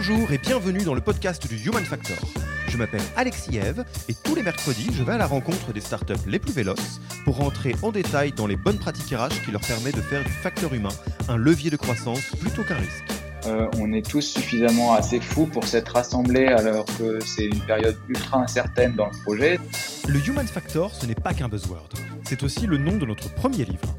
Bonjour et bienvenue dans le podcast du Human Factor. Je m'appelle Alexis Eve et tous les mercredis, je vais à la rencontre des startups les plus véloces pour rentrer en détail dans les bonnes pratiques RH qui leur permettent de faire du facteur humain un levier de croissance plutôt qu'un risque. Euh, on est tous suffisamment assez fous pour s'être rassemblés alors que c'est une période ultra incertaine dans le projet. Le Human Factor, ce n'est pas qu'un buzzword. C'est aussi le nom de notre premier livre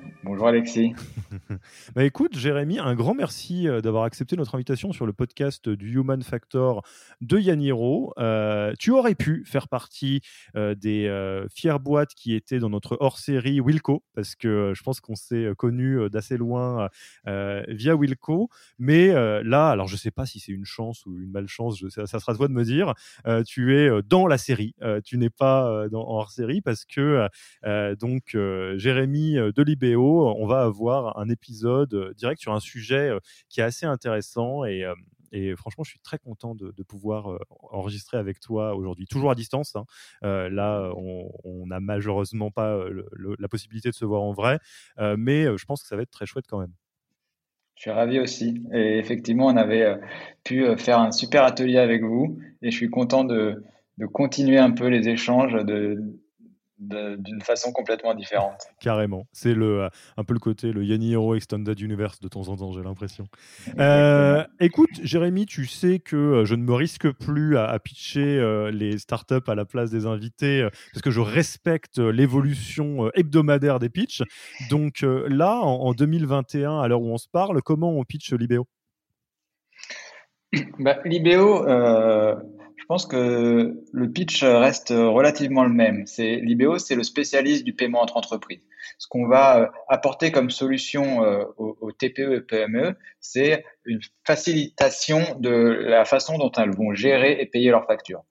Bonjour Alexis. bah écoute, Jérémy, un grand merci euh, d'avoir accepté notre invitation sur le podcast du Human Factor de Yaniro. Euh, tu aurais pu faire partie euh, des fières boîtes qui étaient dans notre hors-série Wilco, parce que je pense qu'on s'est connus d'assez loin via Wilco. Mais là, alors je ne sais pas si c'est une chance ou une malchance, ça, ça, sera toi de me dire. tu es dans la série, tu n'es pas en hors-série parce que donc Jérémy de Libéo on va avoir un épisode euh, direct sur un sujet euh, qui est assez intéressant et euh, franchement, je suis très content de, pouvoir enregistrer avec toi aujourd'hui, toujours à distance. Hein. là, on n'a malheureusement pas la possibilité de se voir en vrai, mais je pense que ça va être très chouette quand même. Je suis ravi aussi. Et effectivement, on avait pu faire un super atelier avec vous, et je suis content de, continuer un peu les échanges, d'une façon complètement différente. Carrément. C'est le, euh, un peu le côté, le Yanni Hero Extended Universe de temps en temps, j'ai l'impression. Euh, écoute, Jérémy, tu sais que euh, je ne me risque plus à, pitcher les startups à la place des invités parce que je respecte l'évolution hebdomadaire des pitchs. Donc là, en, 2021, à l'heure où on se parle, comment on pitch Libéo? Bah, Libéo, je pense que le pitch reste relativement le même. C'est l'IBO, c'est le spécialiste du paiement entre entreprises. Ce qu'on va euh, apporter comme solution euh, aux, TPE et PME, c'est une facilitation de la façon dont elles vont gérer et payer leurs factures.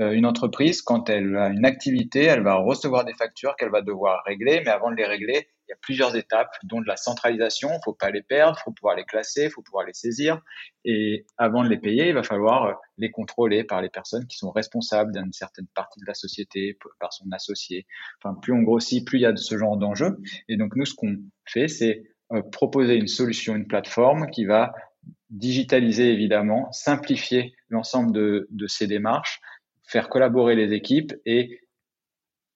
Euh, une entreprise, quand elle a une activité, elle va recevoir des factures qu'elle va devoir régler, mais avant de les régler, il y a plusieurs étapes, dont de la centralisation, il ne faut pas les perdre, il faut pouvoir les classer, il faut pouvoir les saisir, et avant de les payer, il va falloir les contrôler par les personnes qui sont responsables d'une certaine partie de la société, par son associé. Enfin, plus on grossit, plus il y a de ce genre d'enjeux. Et donc nous, ce qu'on fait, c'est euh, proposer une solution, une plateforme qui va digitaliser évidemment, simplifier l'ensemble de, de ces démarches, faire collaborer les équipes et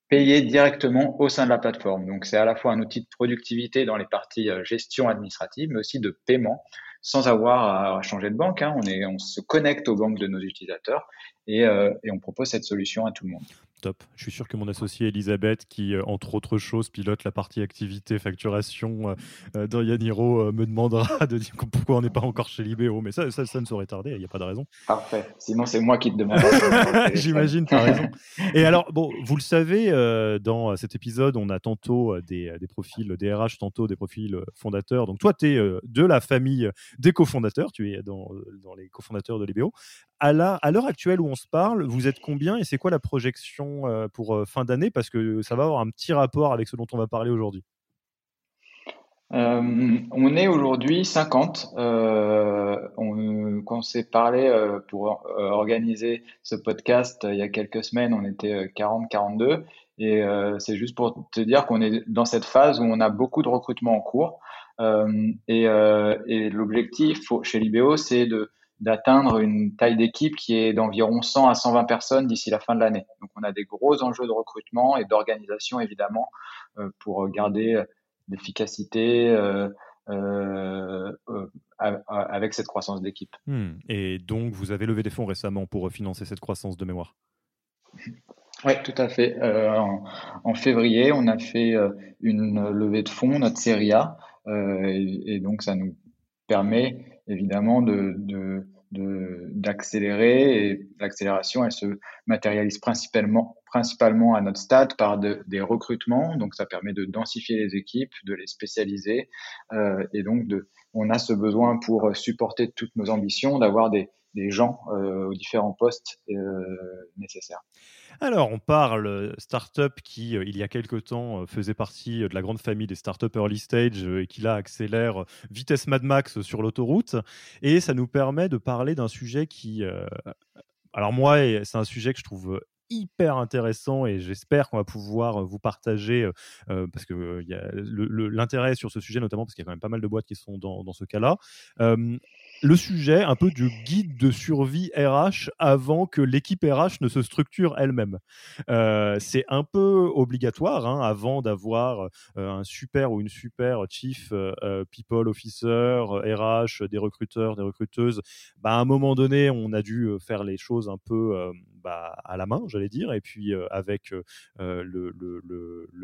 payer directement au sein de la plateforme. Donc c'est à la fois un outil de productivité dans les parties euh, gestion administrative, mais aussi de paiement, sans avoir à changer de banque. Hein. On, se connecte aux banques de nos utilisateurs et, euh, et, on propose cette solution à tout le monde. Top. Je suis sûr que mon associée Elisabeth, qui, euh, entre autres choses, pilote la partie activité facturation euh, euh, dans Yaniro, me demandera de dire pourquoi on n'est pas encore chez Libéo. Mais ça, ça, ça ne saurait tarder, il n'y a pas de raison. Parfait. Sinon, c'est moi qui te demande. J'imagine, tu as raison. Et alors, bon, vous le savez, dans cet épisode, on a tantôt des, des profils DRH, tantôt des profils fondateurs. Donc, toi, tu es de la famille des cofondateurs, tu es dans, dans les cofondateurs de Libéo. À l'heure actuelle où on se parle, vous êtes combien et c'est quoi la projection euh, pour euh, fin d'année? Parce que ça va avoir un petit rapport avec ce dont on va parler aujourd'hui. Euh, on est aujourd'hui 50. on, quand on s'est parlé pour organiser ce podcast il y a quelques semaines, on était 40-42. Et c'est juste pour te dire qu'on est dans cette phase où on a beaucoup de recrutement en cours. et, et l'objectif chez Libéo, c'est de d'atteindre une taille d'équipe qui est d'environ 100 à 120 personnes d'ici la fin de l'année. Donc on a des gros enjeux de recrutement et d'organisation évidemment euh, pour garder l'efficacité euh, euh, avec cette croissance d'équipe. Hmm. Et donc vous avez levé des fonds récemment pour financer cette croissance de mémoire? Oui, tout à fait. en, février, on a fait une levée de fonds, notre série A, et, donc ça nous permet évidemment de, d'accélérer et l'accélération elle se matérialise principalement principalement à notre stade par des recrutements. Donc ça permet de densifier les équipes de les spécialiser euh, et donc de on a ce besoin pour supporter toutes nos ambitions d'avoir des, des gens euh, aux différents postes euh, nécessaires. Alors, on parle startup qui, euh, il y a quelque temps, faisait partie de la grande famille des startups early stage et qui là accélère vitesse Mad Max sur l'autoroute. Et ça nous permet de parler d'un sujet qui, alors moi, c'est un sujet que je trouve hyper intéressant et j'espère qu'on va pouvoir vous partager parce que l'intérêt sur ce sujet notamment parce qu'il y a quand même pas mal de boîtes qui sont dans ce cas-là le sujet un peu du guide de survie RH avant que l'équipe RH ne se structure elle-même. Euh, c'est un peu obligatoire hein, avant d'avoir euh, un super ou une super chief euh, people officer, RH, des recruteurs, des recruteuses. Bah, à un moment donné, on a dû faire les choses un peu bah, à la main, j'allais dire, et puis avec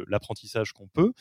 l'apprentissage qu'on peut.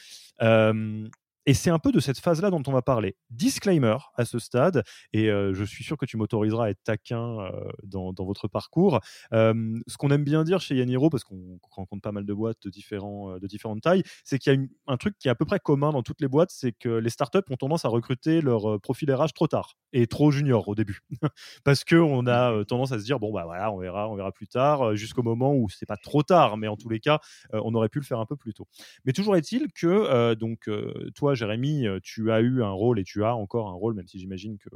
Et c'est un peu de cette phase-là dont on va parler. Disclaimer à ce stade, et euh, je suis sûr que tu m'autoriseras à être taquin euh, dans, votre parcours. ce qu'on aime bien dire chez Yaniro, parce qu'on rencontre pas mal de boîtes de, différents, euh, de différentes tailles, c'est qu'il y a un truc qui est à peu près commun dans toutes les boîtes, c'est que les startups ont tendance à recruter leur profil RH trop tard et trop junior au début. parce qu'on a tendance à se dire, bon, bah voilà, on verra, on verra plus tard, jusqu'au moment où c'est pas trop tard, mais en tous les cas, on aurait pu le faire un peu plus tôt. Mais toujours est-il que, donc, toi, Jérémy, tu as eu un rôle et tu as encore un rôle, même si j'imagine que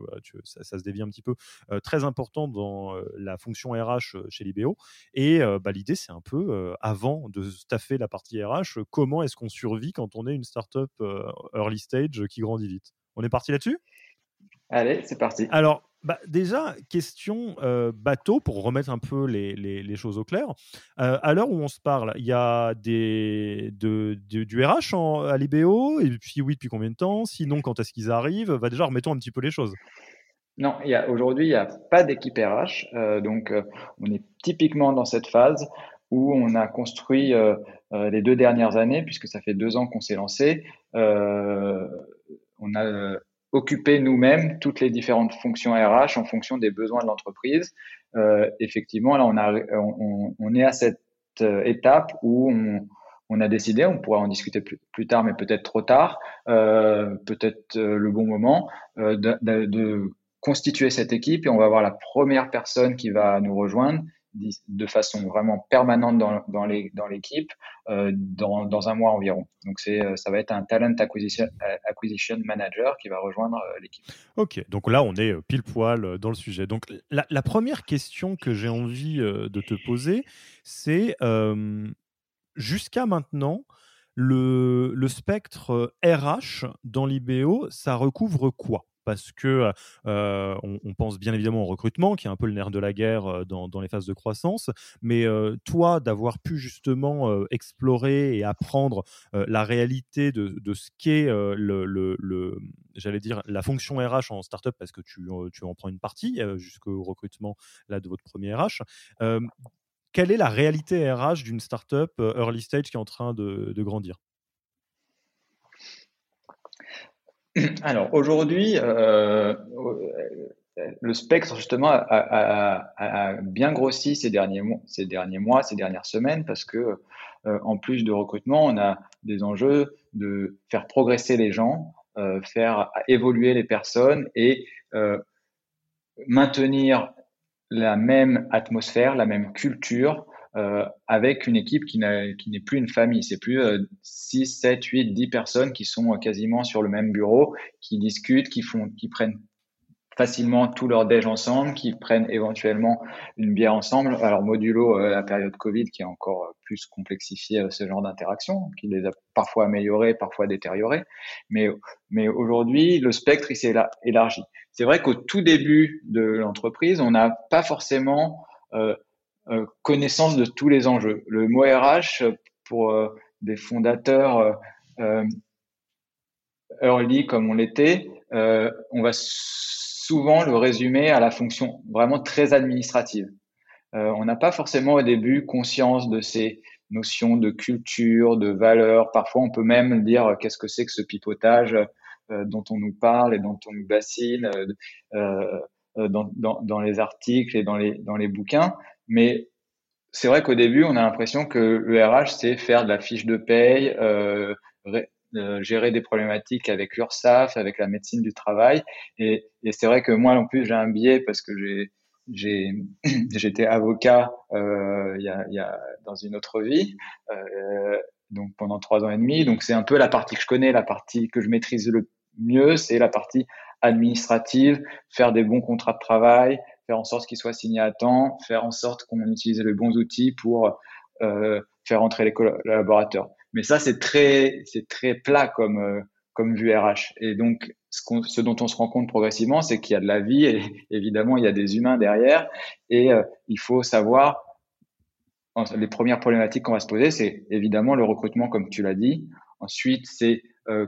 ça, se dévie un petit peu, très important dans la fonction RH chez Libéo. Et bah, l'idée, c'est un peu, avant de staffer la partie RH, comment est-ce qu'on survit quand on est une startup early stage qui grandit vite? On est parti là-dessus? Allez, c'est parti. Alors, bah, déjà, question euh, bateau pour remettre un peu les, les, choses au clair. Euh, à l'heure où on se parle, il y a des, de, du RH en, à l'IBO, et puis oui, depuis combien de temps? Sinon, quand est-ce qu'ils arrivent? Bah, Déjà, remettons un petit peu les choses. Non, aujourd'hui, il n'y a pas d'équipe RH. Euh, donc, on est typiquement dans cette phase où on a construit les deux dernières années, puisque ça fait deux ans qu'on s'est lancé. on a occuper nous-mêmes toutes les différentes fonctions RH en fonction des besoins de l'entreprise. Euh, effectivement, là, on, est à cette euh, étape où on, a décidé, on pourra en discuter plus, tard, mais peut-être trop tard, euh, peut-être le bon moment, de, de, constituer cette équipe et on va avoir la première personne qui va nous rejoindre de façon vraiment permanente dans, dans l'équipe euh, dans, dans, un mois environ. Donc euh, ça va être un talent acquisition, euh, manager qui va rejoindre l'équipe. Ok, donc là on est pile poil dans le sujet. Donc la, la première question que j'ai envie de te poser, c'est jusqu'à maintenant, le, le, spectre RH dans l'IBO, ça recouvre quoi? Parce que on, pense bien évidemment au recrutement, qui est un peu le nerf de la guerre dans, les phases de croissance. Mais toi, d'avoir pu justement explorer et apprendre la réalité de, ce qu'est j'allais dire, la fonction RH en startup, parce que tu, tu en prends une partie jusqu'au recrutement là, de votre premier RH quelle est la réalité RH d'une startup early stage qui est en train de, grandir? Alors aujourd'hui, le spectre justement a, bien grossi ces derniers, mois, ces dernières semaines, parce que euh, en plus de recrutement, on a des enjeux de faire progresser les gens, euh, faire évoluer les personnes et euh, maintenir la même atmosphère, la même culture avec une équipe qui n'est plus une famille. C'est plus 6, 7, 8, 10 personnes qui sont quasiment sur le même bureau, qui discutent, qui, font, qui prennent facilement tous leurs déj ensemble, qui prennent éventuellement une bière ensemble. Alors modulo euh, la période Covid qui a encore plus complexifié euh, ce genre d'interaction, qui les a parfois améliorées, parfois détériorées. Mais, mais aujourd'hui, le spectre il s'est élargi. C'est vrai qu'au tout début de l'entreprise, on n'a pas forcément euh, euh, connaissance de tous les enjeux. Le mot RH pour euh, des fondateurs early comme on l'était, on va souvent le résumer à la fonction vraiment très administrative. Euh, on n'a pas forcément au début conscience de ces notions de culture, de valeur. Parfois, on peut même dire euh, qu'est-ce que c'est que ce pipotage euh, dont on nous parle et dont on nous bassine dans, les articles et dans les, dans les bouquins. Mais c'est vrai qu'au début, on a l'impression que le RH, c'est faire de la fiche de paye, gérer des problématiques avec l'URSSAF, avec la médecine du travail. Et, c'est vrai que moi, en plus, j'ai un biais parce que j'ai j'étais avocat euh, y, a, y, a, dans une autre vie, euh, donc pendant trois ans et demi. Donc c'est un peu la partie que je connais, la partie que je maîtrise le mieux, c'est la partie administrative, faire des bons contrats de travail, faire en sorte qu'ils soient signés à temps, faire en sorte qu'on utilise les bons outils pour euh, faire entrer les collaborateurs. Mais ça, c'est très, c'est très plat comme, euh, comme vue RH. Et donc, ce, dont on se rend compte progressivement, c'est qu'il y a de la vie et évidemment, il y a des humains derrière. Et euh, il faut savoir, les premières problématiques qu'on va se poser, c'est évidemment le recrutement, comme tu l'as dit. Ensuite, c'est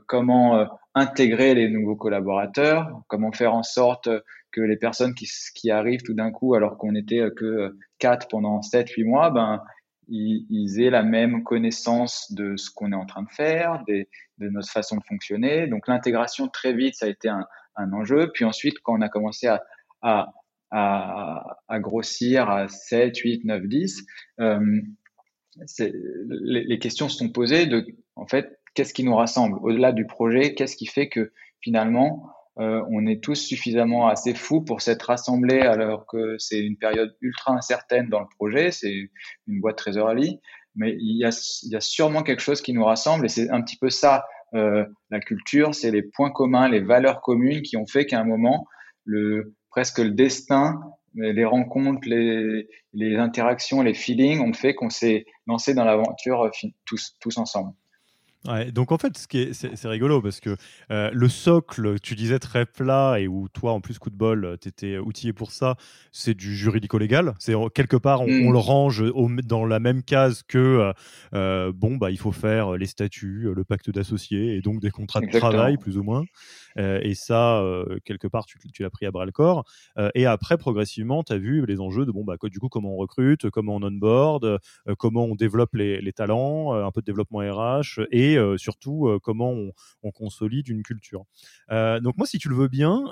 comment intégrer les nouveaux collaborateurs, comment faire en sorte que les personnes qui, arrivent tout d'un coup, alors qu'on était que quatre pendant 7, 8 mois, ben, ils, aient la même connaissance de ce qu'on est en train de faire, de notre façon de fonctionner. Donc l'intégration très vite, ça a été un, enjeu. Puis ensuite, quand on a commencé à, grossir à 7, 8, 9, 10, euh, les, les, questions se sont posées de, en fait, qu'est-ce qui nous rassemble au-delà du projet Qu'est-ce qui fait que finalement, euh, on est tous suffisamment assez fous pour s'être rassemblés alors que c'est une période ultra incertaine dans le projet, c'est une boîte early, mais il y, a, il y a sûrement quelque chose qui nous rassemble et c'est un petit peu ça euh, la culture, c'est les points communs, les valeurs communes qui ont fait qu'à un moment, le, presque le destin, les rencontres, les, les interactions, les feelings ont fait qu'on s'est lancé dans l'aventure euh, tous, tous ensemble donc en fait, ce qui est, c'est, rigolo parce que euh, le socle, tu disais très plat et où toi, en plus, coup de bol, tu étais outillé pour ça, c'est du juridico-légal. C'est quelque part, on, mm. le range dans la même case que euh, euh, bon, bah, il faut faire les statuts, le pacte d'associés et donc des contrats de travail, plus ou moins. et ça, quelque part, tu, l'as pris à bras le corps. et après, progressivement, tu as vu les enjeux de bon, bah, du coup, comment on recrute, comment on onboard, comment on développe les, les talents, un peu de développement RH et euh, surtout euh, comment on, consolide une culture. Euh, donc moi, si tu le veux bien,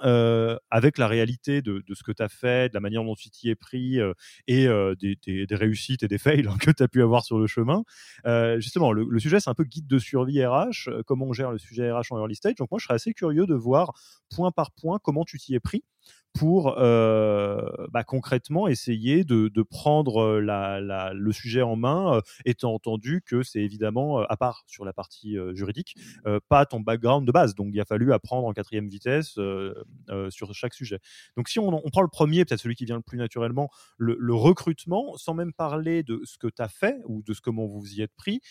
avec la réalité de, ce que tu as fait, de la manière dont tu t'y es pris et des, réussites et des fails que tu as pu avoir sur le chemin, justement, le, sujet, c'est un peu guide de survie RH, comment on gère le sujet RH en early stage. Donc moi, je serais assez curieux de voir point par point comment tu t'y es pris pour euh, bah, concrètement essayer de, prendre euh, le sujet en main, euh, étant entendu que c'est évidemment, à part sur la partie juridique, pas ton background de base. Donc il a fallu apprendre en quatrième vitesse sur chaque sujet. Donc si on, prend le premier, peut-être celui qui vient le plus naturellement, le, le recrutement, sans même parler de ce que tu as fait ou de ce comment vous y êtes pris,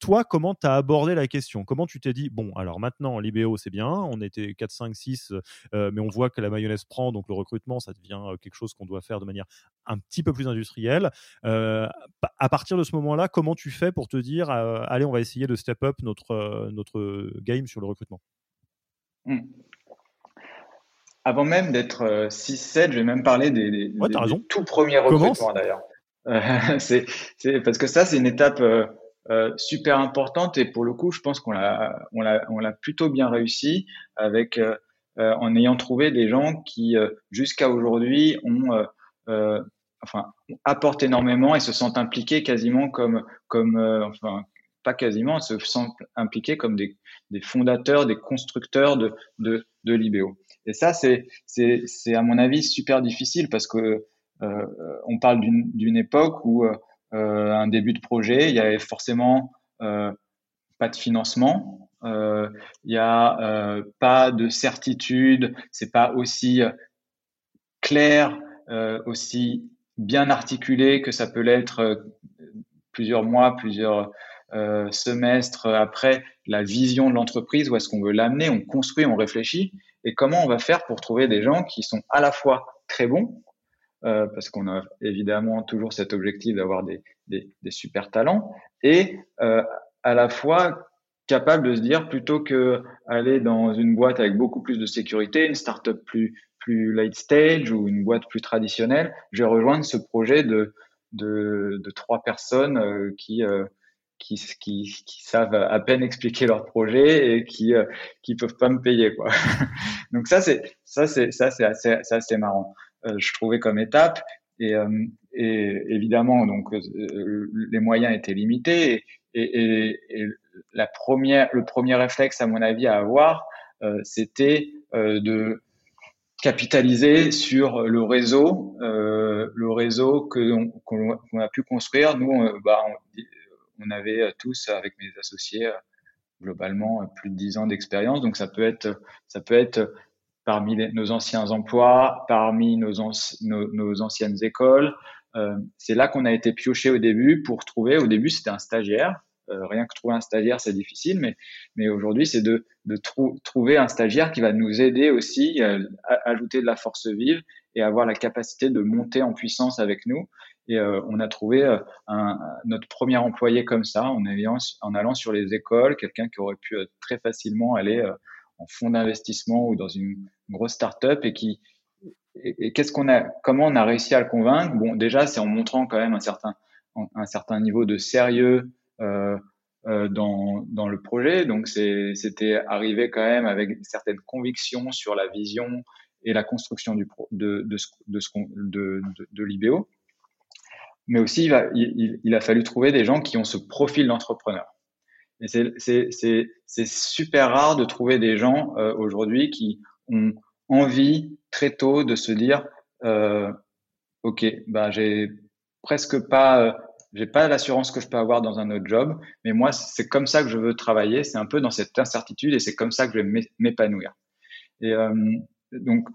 toi, comment tu as abordé la question? Comment tu t'es dit, bon, alors maintenant, l'IBO, c'est bien, on était 4, 5, 6, mais on voit que la mayonnaise prend, donc le recrutement, ça devient euh, quelque chose qu'on doit faire de manière un petit peu plus industrielle. Euh, à partir de ce moment-là, comment tu fais pour te dire, euh, allez, on va essayer de step up notre, notre game sur le recrutement? Mmh. Avant même d'être 6-7, je vais même parler des, des, tout premiers recrutements d'ailleurs. c'est parce que ça, c'est une étape super importante et pour le coup, je pense qu'on l'a on l'a on l'a plutôt bien réussi avec en ayant trouvé des gens qui jusqu'à aujourd'hui ont enfin, apportent énormément et se sentent impliqués quasiment comme, comme euh, enfin, pas quasiment, se sentent impliqués comme des, des fondateurs, des constructeurs de, de, de l'IBO. Et ça, c'est, c'est, c'est à mon avis super difficile parce que euh, on parle d'une, d'une époque où euh, un début de projet, il y avait forcément euh, pas de financement, euh, il y a pas de certitude, c'est pas aussi clair, aussi bien articulé que ça peut l'être euh, plusieurs mois, plusieurs euh, semestres après la vision de l'entreprise, où est-ce qu'on veut l'amener, on construit, on réfléchit, et comment on va faire pour trouver des gens qui sont à la fois très bons, euh, parce qu'on a évidemment toujours cet objectif d'avoir des, super talents, et euh, à la fois capable de se dire plutôt que aller dans une boîte avec beaucoup plus de sécurité, une startup plus plus late stage ou une boîte plus traditionnelle, je vais rejoindre ce projet de, de, trois personnes euh, qui, qui, savent à peine expliquer leur projet et qui euh, qui peuvent pas me payer quoi. Donc ça c'est ça c'est ça c'est assez, assez marrant. Euh, je trouvais comme étape et, et évidemment donc les moyens étaient limités et, et, et, le premier réflexe à mon avis à avoir c'était de capitaliser sur le réseau, euh, le réseau que qu'on a pu construire. Nous, on, bah, avait tous avec mes associés globalement plus de dix ans d'expérience. Donc ça peut être, ça peut être parmi nos anciens emplois, parmi nos, anciennes écoles. Euh, c'est là qu'on a été pioché au début pour trouver. Au début, c'était un stagiaire euh, rien que trouver un stagiaire, c'est difficile, mais, aujourd'hui, c'est de, trouver un stagiaire qui va nous aider aussi euh, à ajouter de la force vive et avoir la capacité de monter en puissance avec nous. Et on a trouvé notre premier employé comme ça, en allant sur les écoles, quelqu'un qui aurait pu très facilement aller en fonds d'investissement ou dans une, grosse start-up et qui et, qu'est-ce qu'on a comment on a réussi à le convaincre? Bon, déjà, c'est en montrant quand même un certain un certain niveau de sérieux, euh, euh, dans, dans le projet. Donc c'était arrivé quand même avec certaines convictions sur la vision et la construction du pro, de, de, ce de, de, l'IBO. Mais aussi, il, a fallu trouver des gens qui ont ce profil d'entrepreneur. Et c'est super rare de trouver des gens euh, aujourd'hui qui ont envie très tôt de se dire, euh, ok, bah j'ai presque pas j'ai pas l'assurance que je peux avoir dans un autre job, mais moi, c'est comme ça que je veux travailler. C'est un peu dans cette incertitude et c'est comme ça que je vais m'épanouir. Et euh, donc,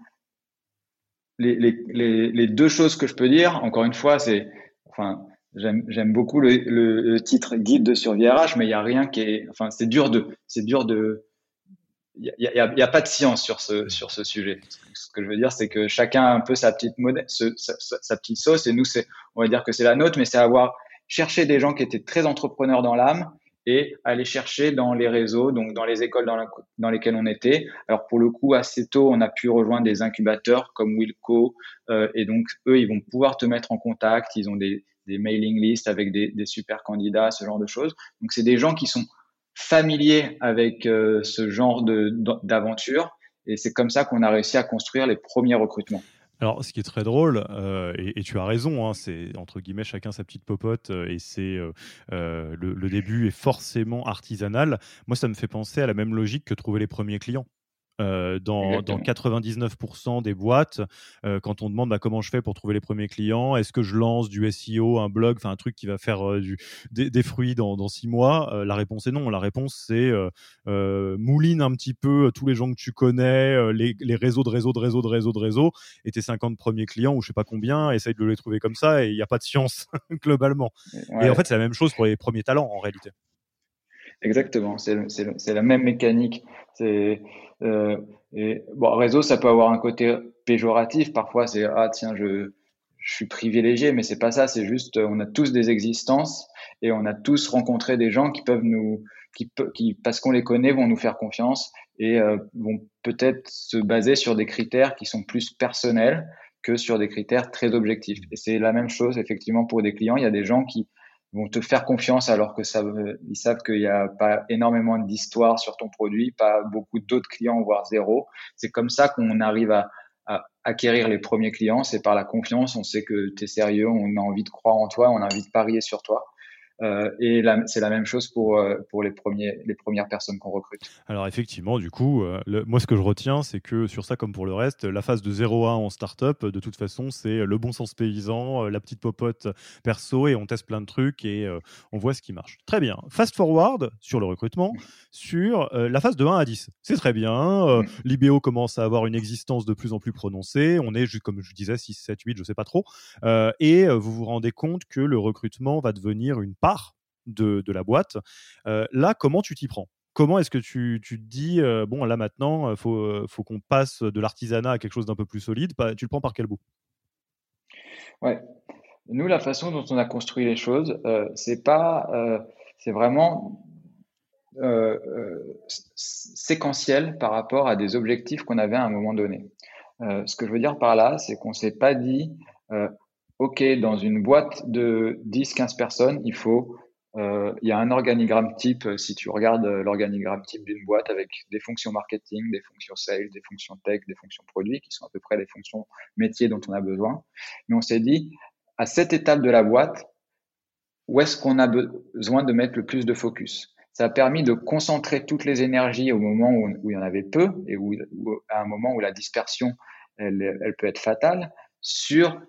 les, les, les, deux choses que je peux dire, encore une fois, c'est, enfin, j'aime beaucoup le, le, titre guide de survie RH, mais il y a rien qui est, enfin, c'est dur de, c'est dur de, il n'y a, pas de science sur ce, sur ce sujet. Ce que je veux dire, c'est que chacun a un peu sa petite, sa, sa, sa, petite sauce et nous, c'est, on va dire que c'est la nôtre, mais c'est avoir chercher des gens qui étaient très entrepreneurs dans l'âme et aller chercher dans les réseaux, donc dans les écoles dans, dans, lesquelles on était. Alors pour le coup, assez tôt, on a pu rejoindre des incubateurs comme Wilco, euh, et donc eux, ils vont pouvoir te mettre en contact. Ils ont des, des mailing lists avec des, des, super candidats, ce genre de choses. Donc c'est des gens qui sont familiers avec euh, ce genre d'aventure, et c'est comme ça qu'on a réussi à construire les premiers recrutements. Alors, ce qui est très drôle, euh, et, tu as raison, hein, c'est entre guillemets chacun sa petite popote, euh, et c'est le, le, début est forcément artisanal. Moi, ça me fait penser à la même logique que trouver les premiers clients. Euh, dans, dans, 99% des boîtes, euh, quand on demande bah, comment je fais pour trouver les premiers clients, est-ce que je lance du SEO, un blog, enfin un truc qui va faire euh, du, des, des, fruits dans, dans six mois, la réponse est non. La réponse c'est mouline un petit peu tous les gens que tu connais, les, les, réseaux de réseaux de réseaux de réseaux de réseaux, et tes 50 premiers clients ou je sais pas combien, essaye de les trouver comme ça et il n'y a pas de science globalement. Et en fait c'est la même chose pour les premiers talents en réalité. Exactement, c'est la même mécanique. C'est euh, et bon, réseau, ça peut avoir un côté péjoratif. Parfois, c'est ah tiens, je, suis privilégié, mais c'est pas ça. C'est juste, on a tous des existences et on a tous rencontré des gens qui peuvent nous, qui, qui parce qu'on les connaît, vont nous faire confiance et euh, vont peut-être se baser sur des critères qui sont plus personnels que sur des critères très objectifs. Et c'est la même chose effectivement pour des clients. Il y a des gens qui vont te faire confiance alors que ça, ils savent qu'il n'y a pas énormément d'histoire sur ton produit, pas beaucoup d'autres clients, voire zéro. C'est comme ça qu'on arrive à, à, acquérir les premiers clients. C'est par la confiance. On sait que tu es sérieux, on a envie de croire en toi, on a envie de parier sur toi. Euh, et c'est la même chose pour, euh, pour les, premiers, les premières personnes qu'on recrute. Alors effectivement, du coup, euh, moi ce que je retiens, c'est que sur ça comme pour le reste, la phase de 0 à 1 en startup, de toute façon, c'est le bon sens paysan, la petite popote perso, et on teste plein de trucs et on voit ce qui marche. Très bien. Fast forward sur le recrutement, sur la phase de 1 à 10. C'est très bien. L'IBO commence à avoir une existence de plus en plus prononcée. On est, comme je disais, 6, 7, 8, je sais pas trop. et vous vous rendez compte que le recrutement va devenir une de, la boîte. Euh, là, comment tu t'y prends? Comment est-ce que tu, te dis, euh, bon, là maintenant, il euh, faut, qu'on passe de l'artisanat à quelque chose d'un peu plus solide Tu le prends par quel bout? Ouais. Nous, la façon dont on a construit les choses, c'est pas, c'est vraiment séquentiel par rapport à des objectifs qu'on avait à un moment donné. ce que je veux dire par là, c'est qu'on s'est pas dit, OK, dans une boîte de 10-15 personnes, il faut, euh, il y a un organigramme type, si tu regardes l'organigramme type d'une boîte avec des fonctions marketing, des fonctions sales, des fonctions tech, des fonctions produits, qui sont à peu près les fonctions métiers dont on a besoin. Mais on s'est dit, à cette étape de la boîte, où est-ce qu'on a besoin de mettre le plus de focus? Ça a permis de concentrer toutes les énergies au moment où, il y en avait peu et où, à un moment où la dispersion, elle peut être fatale, sur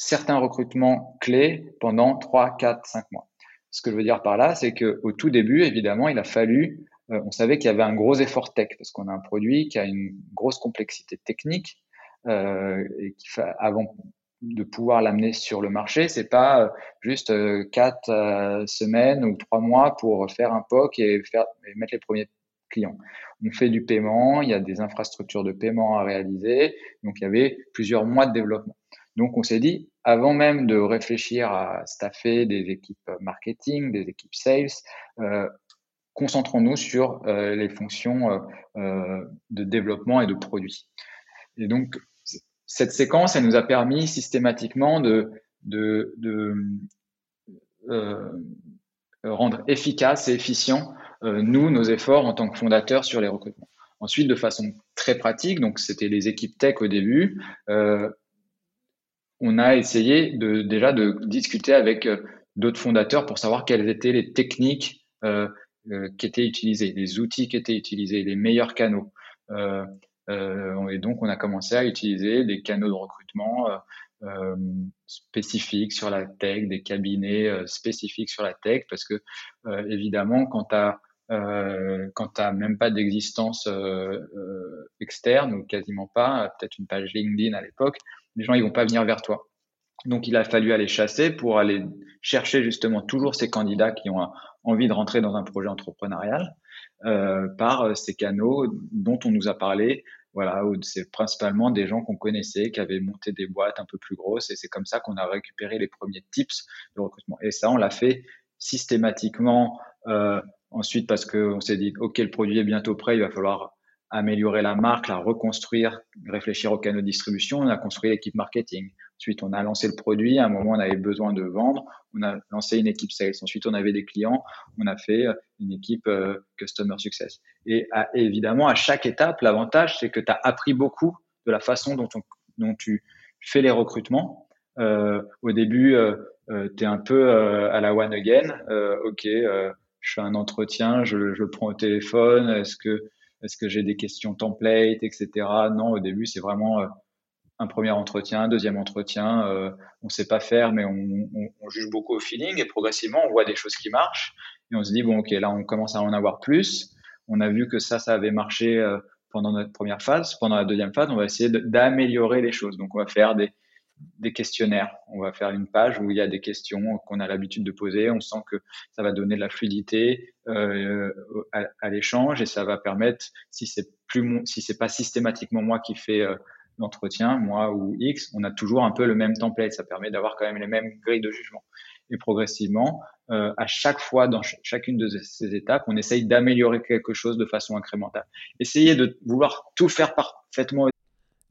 certains recrutements clés pendant 3, 4, 5 mois. Ce que je veux dire par là, c'est qu'au tout début, évidemment, il a fallu, euh, on savait qu'il y avait un gros effort tech, parce qu'on a un produit qui a une grosse complexité technique, euh, et qui avant de pouvoir l'amener sur le marché, c'est pas euh, juste euh, quatre semaines ou trois mois pour faire un POC et, faire, et mettre les premiers clients. On fait du paiement, il y a des infrastructures de paiement à réaliser, donc il y avait plusieurs mois de développement. Donc on s'est dit, avant même de réfléchir à staffer des équipes marketing, des équipes sales, euh, concentrons-nous sur euh, les fonctions euh, de développement et de produits. Et donc cette séquence, elle nous a permis systématiquement de, rendre efficace et efficient nous nos efforts en tant que fondateurs sur les recrutements. Ensuite, de façon très pratique, donc c'était les équipes tech au début, on a essayé de, déjà de discuter avec euh, d'autres fondateurs pour savoir quelles étaient les techniques euh, euh, qui étaient utilisées, les outils qui étaient utilisés, les meilleurs canaux. et donc, on a commencé à utiliser des canaux de recrutement spécifiques sur la tech, des cabinets spécifiques sur la tech, parce que évidemment, quand tu quand tu n'as même pas d'existence externe ou quasiment pas, peut-être une page LinkedIn à l'époque, les gens ils vont pas venir vers toi. Donc il a fallu aller chasser pour aller chercher justement toujours ces candidats qui ont envie de rentrer dans un projet entrepreneurial euh, par euh, ces canaux dont on nous a parlé. Voilà, c'est principalement des gens qu'on connaissait, qui avaient monté des boîtes un peu plus grosses, et c'est comme ça qu'on a récupéré les premiers tips de recrutement. Et ça, on l'a fait systématiquement. Euh, ensuite, parce qu'on s'est dit, ok, le produit est bientôt prêt, il va falloir améliorer la marque, la reconstruire, réfléchir aux canaux de distribution. On a construit l'équipe marketing. Ensuite, on a lancé le produit. À un moment, on avait besoin de vendre. On a lancé une équipe sales. Ensuite, on avait des clients. On a fait euh, une équipe euh, customer success. Et, évidemment, à chaque étape, l'avantage, c'est que tu as appris beaucoup de la façon dont, dont tu fais les recrutements. Euh, au début, euh, euh tu es un peu à la one again. OK, je fais un entretien, je, le prends au téléphone. Est-ce que est-ce que j'ai des questions template, etc. Non, au début, c'est vraiment euh, un premier entretien, un deuxième entretien. Euh, on ne sait pas faire, mais on, on, juge beaucoup au feeling et progressivement, on voit des choses qui marchent et on se dit bon, ok, là, on commence à en avoir plus. On a vu que ça, ça avait marché euh, pendant notre première phase. Pendant la deuxième phase, on va essayer d'améliorer les choses. Donc, on va faire des, des questionnaires. On va faire une page où il y a des questions qu'on a l'habitude de poser. On sent que ça va donner de la fluidité euh, à, l'échange et ça va permettre, si c'est plus si c'est pas systématiquement moi qui fais euh, l'entretien, moi ou X, on a toujours un peu le même template. Ça permet d'avoir quand même les mêmes grilles de jugement. Et progressivement, euh, à chaque fois dans chacune de ces étapes, on essaye d'améliorer quelque chose de façon incrémentale. Essayer de vouloir tout faire parfaitement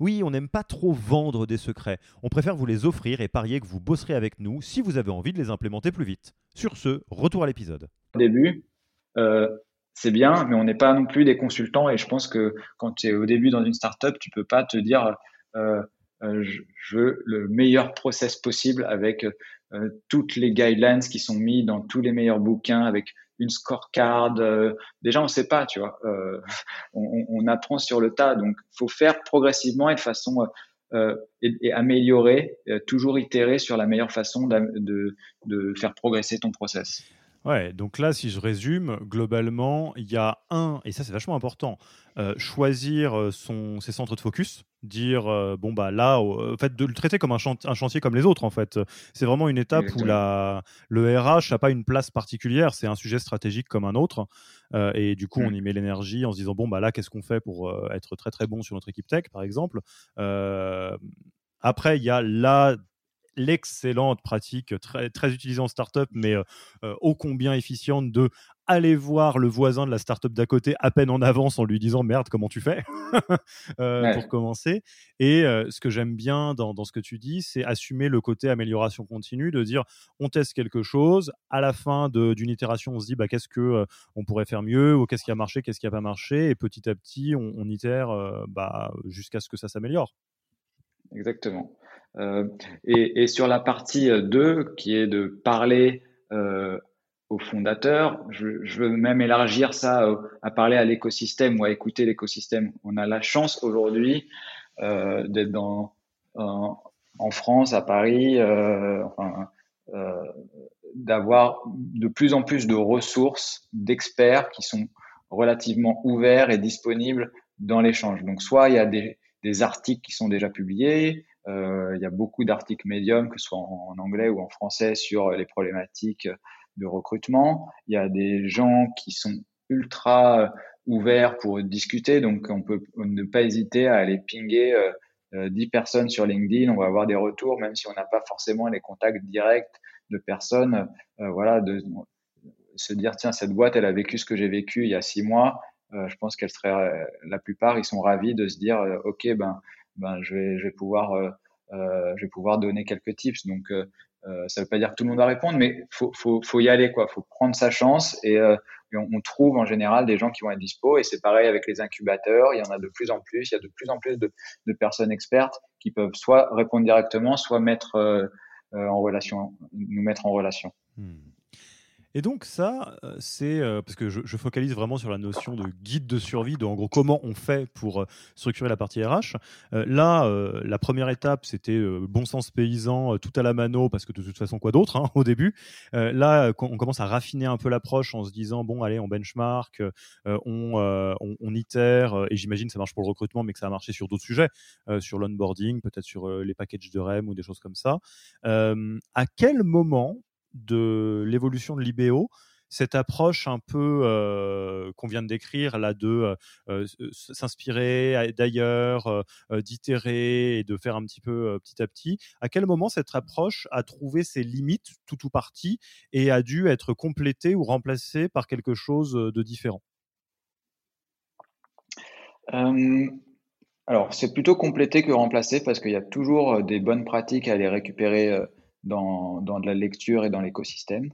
Oui, on n'aime pas trop vendre des secrets. On préfère vous les offrir et parier que vous bosserez avec nous si vous avez envie de les implémenter plus vite. Sur ce, retour à l'épisode. Au début, euh, c'est bien, mais on n'est pas non plus des consultants. Et je pense que quand tu es au début dans une startup, tu peux pas te dire euh, euh, je, veux le meilleur process possible avec toutes les guidelines qui sont mis dans tous les meilleurs bouquins, avec une scorecard. Euh, déjà, on ne sait pas, tu vois. Euh, on, apprend sur le tas. Donc, faut faire progressivement et de façon euh, et, améliorer, toujours itérer sur la meilleure façon de, de faire progresser ton process. Ouais, donc là, si je résume, globalement, il y a un, et ça c'est vachement important, choisir son, ses centres de focus, dire, euh, bon, bah là, en fait, de le traiter comme un, un, chantier comme les autres, en fait. C'est vraiment une étape où la, le RH n'a pas une place particulière, c'est un sujet stratégique comme un autre. et du coup, on mmh. y met l'énergie en se disant, bon, bah là, qu'est-ce qu'on fait pour être très très bon sur notre équipe tech, par exemple après, il y a la l'excellente pratique très, très utilisée en startup, mais euh, euh, ô combien efficiente de aller voir le voisin de la startup d'à côté à peine en avance en lui disant merde comment tu fais? Euh, pour commencer. Et ce que j'aime bien dans, dans, ce que tu dis c'est assumer le côté amélioration continue de dire on teste quelque chose à la fin d'une itération on se dit bah, qu'est-ce que on pourrait faire mieux ou qu'est-ce qui a marché qu'est-ce qui a pas marché? Et petit à petit on, on itère bah, jusqu'à ce que ça s'améliore. Exactement. Euh, et, et, sur la partie 2, euh, qui est de parler euh, aux fondateurs, je, veux même élargir ça euh, à parler à l'écosystème ou à écouter l'écosystème. On a la chance aujourd'hui euh, d'être dans en, en, France, à Paris, d'avoir de plus en plus de ressources, d'experts qui sont relativement ouverts et disponibles dans l'échange. Donc, soit il y a des, articles qui sont déjà publiés, euh, il y a beaucoup d'articles médiums, que ce soit en, anglais ou en français, sur les problématiques de recrutement. Il y a des gens qui sont ultra ouverts pour discuter, donc on peut ne pas hésiter à aller pinguer euh, 10 euh, personnes sur LinkedIn, on va avoir des retours, même si on n'a pas forcément les contacts directs de personnes. Euh, voilà, de se dire tiens cette boîte elle a vécu ce que j'ai vécu il y a six mois. Euh, je pense qu'elle serait la plupart ils sont ravis de se dire ok ben ben, je, vais, je, vais pouvoir, euh, euh, je vais pouvoir donner quelques tips. Donc, euh, ça ne veut pas dire que tout le monde va répondre, mais faut, faut, faut y aller, quoi. Faut prendre sa chance et, on, trouve en général des gens qui vont être dispo. Et c'est pareil avec les incubateurs. Il y en a de plus en plus. Il y a de plus en plus de, de personnes expertes qui peuvent soit répondre directement, soit mettre en relation, nous mettre en relation. Hmm. Et donc ça, euh, c'est euh, parce que je, focalise vraiment sur la notion de guide de survie, de en gros comment on fait pour euh, structurer la partie RH. là, la première étape, c'était bon sens paysan, tout à la mano, parce que de toute façon, quoi d'autre hein, au début. là, on commence à raffiner un peu l'approche en se disant, bon, allez, on benchmark, on, on, on, itère, et j'imagine ça marche pour le recrutement, mais que ça a marché sur d'autres sujets, sur l'onboarding, peut-être sur les packages de REM ou des choses comme ça. à quel moment de l'évolution de l'IBO, cette approche un peu euh, qu'on vient de décrire là de euh, euh, s'inspirer d'ailleurs, d'itérer et de faire un petit peu petit à petit. À quel moment cette approche a trouvé ses limites tout ou partie et a dû être complétée ou remplacée par quelque chose de différent? Alors c'est plutôt complété que remplacé parce qu'il y a toujours des bonnes pratiques à aller récupérer dans, dans de la lecture et dans l'écosystème.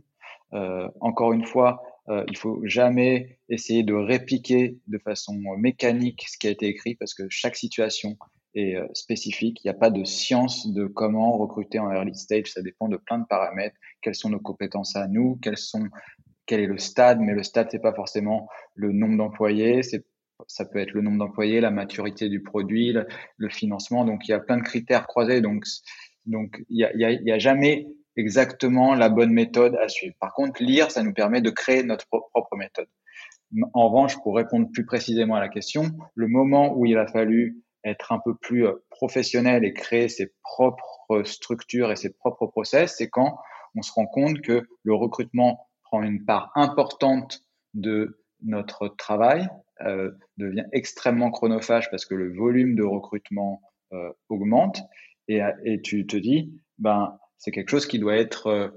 Euh, encore une fois, euh, il faut jamais essayer de répliquer de façon mécanique ce qui a été écrit parce que chaque situation est euh, spécifique. Il n'y a pas de science de comment recruter en early stage. Ça dépend de plein de paramètres. Quelles sont nos compétences à nous? Quel est le stade? Mais le stade, c'est pas forcément le nombre d'employés. Ça peut être le nombre d'employés, la maturité du produit, le, le, financement. Donc, il y a plein de critères croisés. Donc, donc, il n'y a, y a, jamais exactement la bonne méthode à suivre. Par contre, lire, ça nous permet de créer notre propre méthode. En revanche, pour répondre plus précisément à la question, le moment où il a fallu être un peu plus professionnel et créer ses propres structures et ses propres process, c'est quand on se rend compte que le recrutement prend une part importante de notre travail, euh, devient extrêmement chronophage parce que le volume de recrutement euh, augmente et, tu te dis, ben, c'est quelque chose qui doit être euh,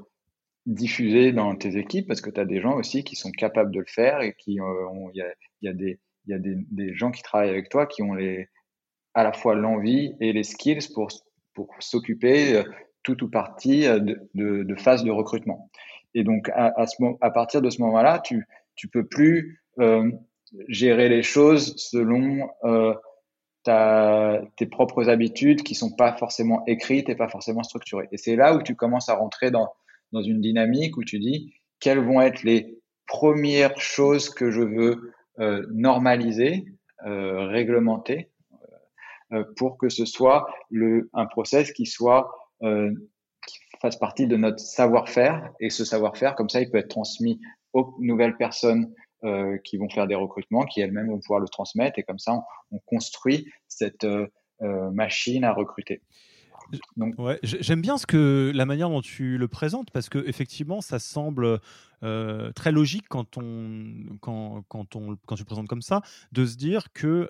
diffusé dans tes équipes parce que tu as des gens aussi qui sont capables de le faire et qui ont, il y a, y a, des, y a des, gens qui travaillent avec toi qui ont les, à la fois l'envie et les skills pour, pour s'occuper tout ou partie de, de, de phase de recrutement. Et donc, à, ce, à partir de ce moment-là, tu, tu peux plus euh, gérer les choses selon euh, tes propres habitudes qui sont pas forcément écrites et pas forcément structurées. Et c'est là où tu commences à rentrer dans, dans une dynamique où tu dis quelles vont être les premières choses que je veux euh, normaliser, euh, réglementer, euh, pour que ce soit le, un process qui soit fasse partie de notre savoir-faire. Et ce savoir-faire, comme ça, il peut être transmis aux nouvelles personnes qui vont faire des recrutements, qui elles-mêmes vont pouvoir le transmettre. Et comme ça, on construit cette euh, euh machine à recruter. Ouais, j'aime bien ce que la manière dont tu le présentes parce que effectivement, ça semble euh, très logique quand on quand, quand on quand tu le présentes comme ça, de se dire que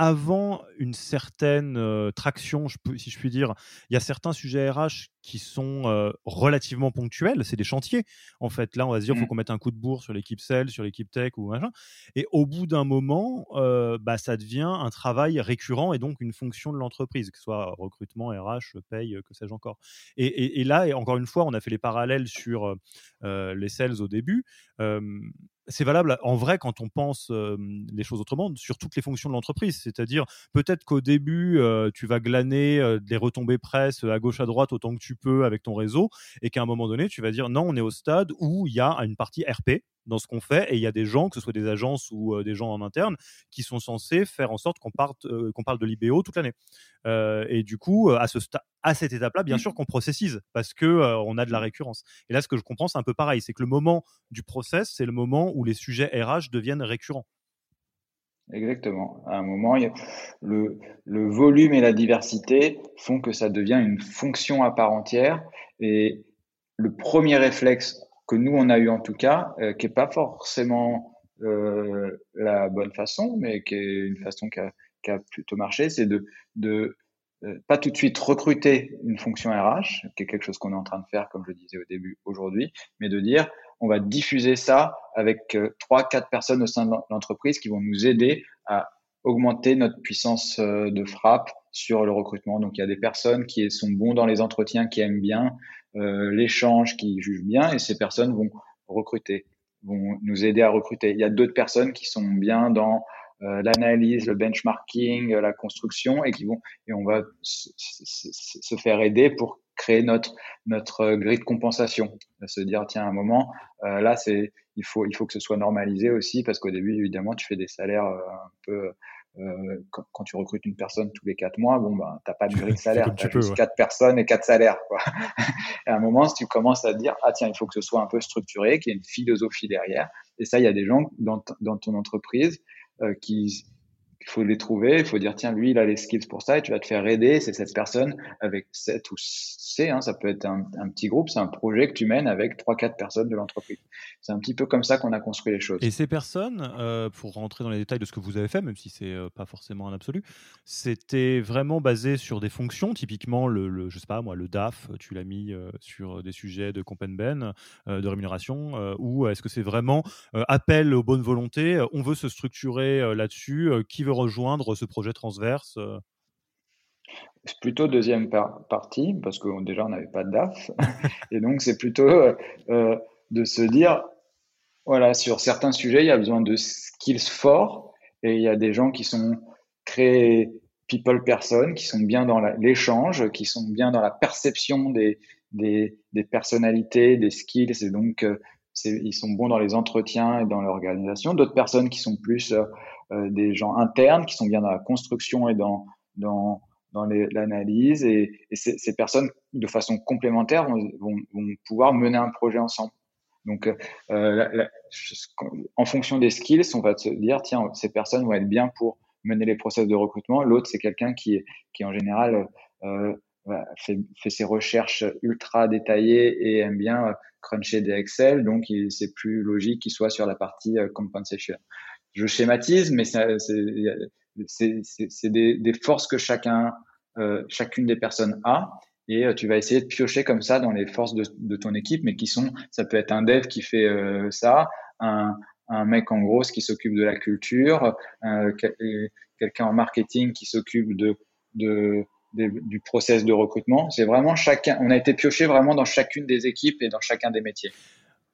avant une certaine euh, traction, je peux, si je puis dire, il y a certains sujets RH qui sont euh, relativement ponctuels. C'est des chantiers. En fait, là, on va se dire, il faut mmh. qu'on mette un coup de bourre sur l'équipe sales, sur l'équipe tech ou machin. Et au bout d'un moment, euh, bah, ça devient un travail récurrent et donc une fonction de l'entreprise, que ce soit recrutement, RH, paye, que sais-je encore. Et, et, et, là, encore une fois, on a fait les parallèles sur les sales au début c'est valable en vrai quand on pense les choses autrement sur toutes les fonctions de l'entreprise. C'est-à-dire peut-être qu'au début, tu vas glaner des retombées presse à gauche à droite autant que tu peux avec ton réseau et qu'à un moment donné, tu vas dire non, on est au stade où il y a une partie RP dans ce qu'on fait et il y a des gens, que ce soit des agences ou des gens en interne, qui sont censés faire en sorte qu'on qu'on parle de l'IBO toute l'année. et du coup, à, ce à cette étape-là, bien mmh. sûr qu'on processise parce que on a de la récurrence. Et là, ce que je comprends, c'est un peu pareil, c'est que le moment du process, c'est le moment où les sujets RH deviennent récurrents. Exactement. À un moment, le, le, volume et la diversité font que ça devient une fonction à part entière. Et le premier réflexe que nous, on a eu en tout cas, euh, qui est pas forcément euh, la bonne façon, mais qui est une façon qui a, plutôt marché, c'est de, de euh, pas tout de suite recruter une fonction RH, qui est quelque chose qu'on est en train de faire, comme je disais au début aujourd'hui, mais de dire on va diffuser ça avec trois, quatre personnes au sein de l'entreprise qui vont nous aider à augmenter notre puissance de frappe sur le recrutement. Donc il y a des personnes qui sont bons dans les entretiens, qui aiment bien euh, l'échange, qui jugent bien, et ces personnes vont recruter, vont nous aider à recruter. Il y a d'autres personnes qui sont bien dans euh, l'analyse, le benchmarking, la construction, et qui vont et on va se faire aider pour créer notre notre grille de compensation, se dire tiens un moment euh, là c'est il faut il faut que ce soit normalisé aussi parce qu'au début évidemment tu fais des salaires euh, un peu euh, quand, quand, tu recrutes une personne tous les quatre mois, bon ben t'as pas de grille de salaire, tu as juste quatre personnes et quatre salaires. Quoi. et à un moment, si tu commences à te dire ah tiens il faut que ce soit un peu structuré, qu'il y ait une philosophie derrière, et ça il y a des gens dans, dans ton entreprise euh, qui il faut les trouver, il faut dire tiens lui il a les skills pour ça et tu vas te faire aider, c'est cette personne avec 7 ou C, hein, ça peut être un, petit groupe, c'est un projet que tu mènes avec trois quatre personnes de l'entreprise. C'est un petit peu comme ça qu'on a construit les choses. Et ces personnes, euh, pour rentrer dans les détails de ce que vous avez fait, même si c'est euh, pas forcément un absolu, c'était vraiment basé sur des fonctions, typiquement le, je sais pas moi le DAF, tu l'as mis euh, sur des sujets de comp ben, de rémunération, ou est-ce que c'est vraiment appel aux bonnes volontés, on veut se structurer là-dessus, qui veut rejoindre ce projet transverse euh? C'est plutôt deuxième partie, parce que déjà on n'avait pas de DAF. et donc c'est plutôt euh, euh, de se dire, voilà, sur certains sujets, il y a besoin de skills forts, et il y a des gens qui sont créés people person, qui sont bien dans l'échange, qui sont bien dans la perception des, des, des personnalités, des skills, et donc ils sont bons dans les entretiens et dans l'organisation. D'autres personnes qui sont plus euh, des gens internes qui sont bien dans la construction et dans, dans, dans l'analyse. Et, ces, personnes, de façon complémentaire, vont, vont, pouvoir mener un projet ensemble. Donc, euh, en fonction des skills, on va se dire, tiens, ces personnes vont être bien pour mener les process de recrutement. L'autre, c'est quelqu'un qui, qui en général fait, ses recherches ultra détaillées et aime bien cruncher des Excel. Donc, c'est plus logique qu'il soit sur la partie compensation. Je schématise, mais c'est des, des, forces que chacun, chacune des personnes a et euh, tu vas essayer de piocher comme ça dans les forces de, de, ton équipe, mais qui sont, ça peut être un dev qui fait euh, ça, un, un, mec en gros qui s'occupe de la culture, euh, quelqu'un en marketing qui s'occupe de, du process de recrutement. C'est vraiment chacun, on a été pioché vraiment dans chacune des équipes et dans chacun des métiers.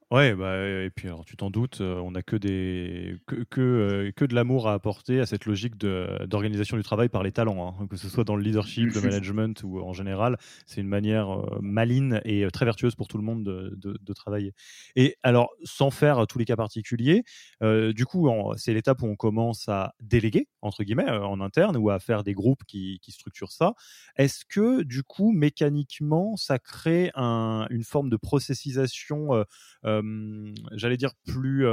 Ouais, bah, et puis alors tu t'en doutes, euh, on n'a que, des, que, que, euh, que de l'amour à apporter à cette logique d'organisation du travail par les talents, hein. que ce soit dans le leadership, le management ou en général. C'est une manière euh, maligne et très vertueuse pour tout le monde de, de, de travailler. Et alors, sans faire tous les cas particuliers, du coup, c'est l'étape où on commence à déléguer, entre guillemets, en interne ou à faire des groupes qui, qui structurent ça. Est-ce que, du coup, mécaniquement, ça crée un, une forme de processisation j'allais dire, plus,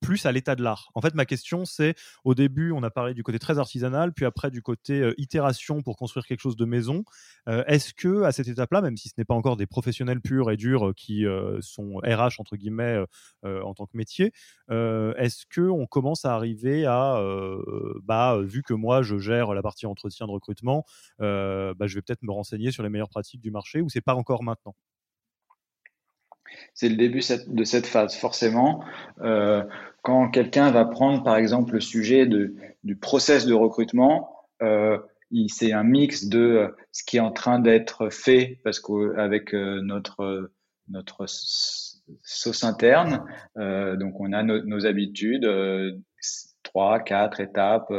plus à l'état de l'art. En fait, ma question, c'est au début, on a parlé du côté très artisanal, puis après du côté itération pour construire quelque chose de maison. Est-ce que à cette étape-là, même si ce n'est pas encore des professionnels purs et durs qui sont RH entre guillemets en tant que métier, est-ce que on commence à arriver à, bah, vu que moi je gère la partie entretien de recrutement, bah, je vais peut-être me renseigner sur les meilleures pratiques du marché ou c'est pas encore maintenant? C'est le début de cette phase. Forcément, euh, quand quelqu'un va prendre, par exemple, le sujet du process de recrutement, euh, c'est un mix de euh, ce qui est en train d'être fait, parce qu'avec notre notre sauce interne, donc on a nos habitudes, trois, quatre étapes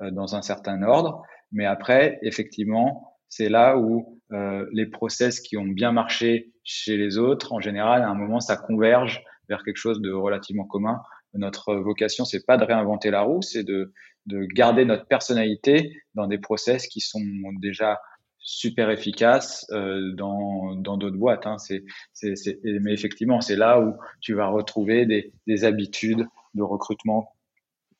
dans un certain ordre, mais après, effectivement, c'est là où euh, les process qui ont bien marché chez les autres, en général, à un moment, ça converge vers quelque chose de relativement commun. Notre vocation, c'est pas de réinventer la roue, c'est de, de garder notre personnalité dans des process qui sont déjà super efficaces euh, dans dans d'autres boîtes. Hein. C'est, c'est, c'est, mais effectivement, c'est là où tu vas retrouver des, des habitudes de recrutement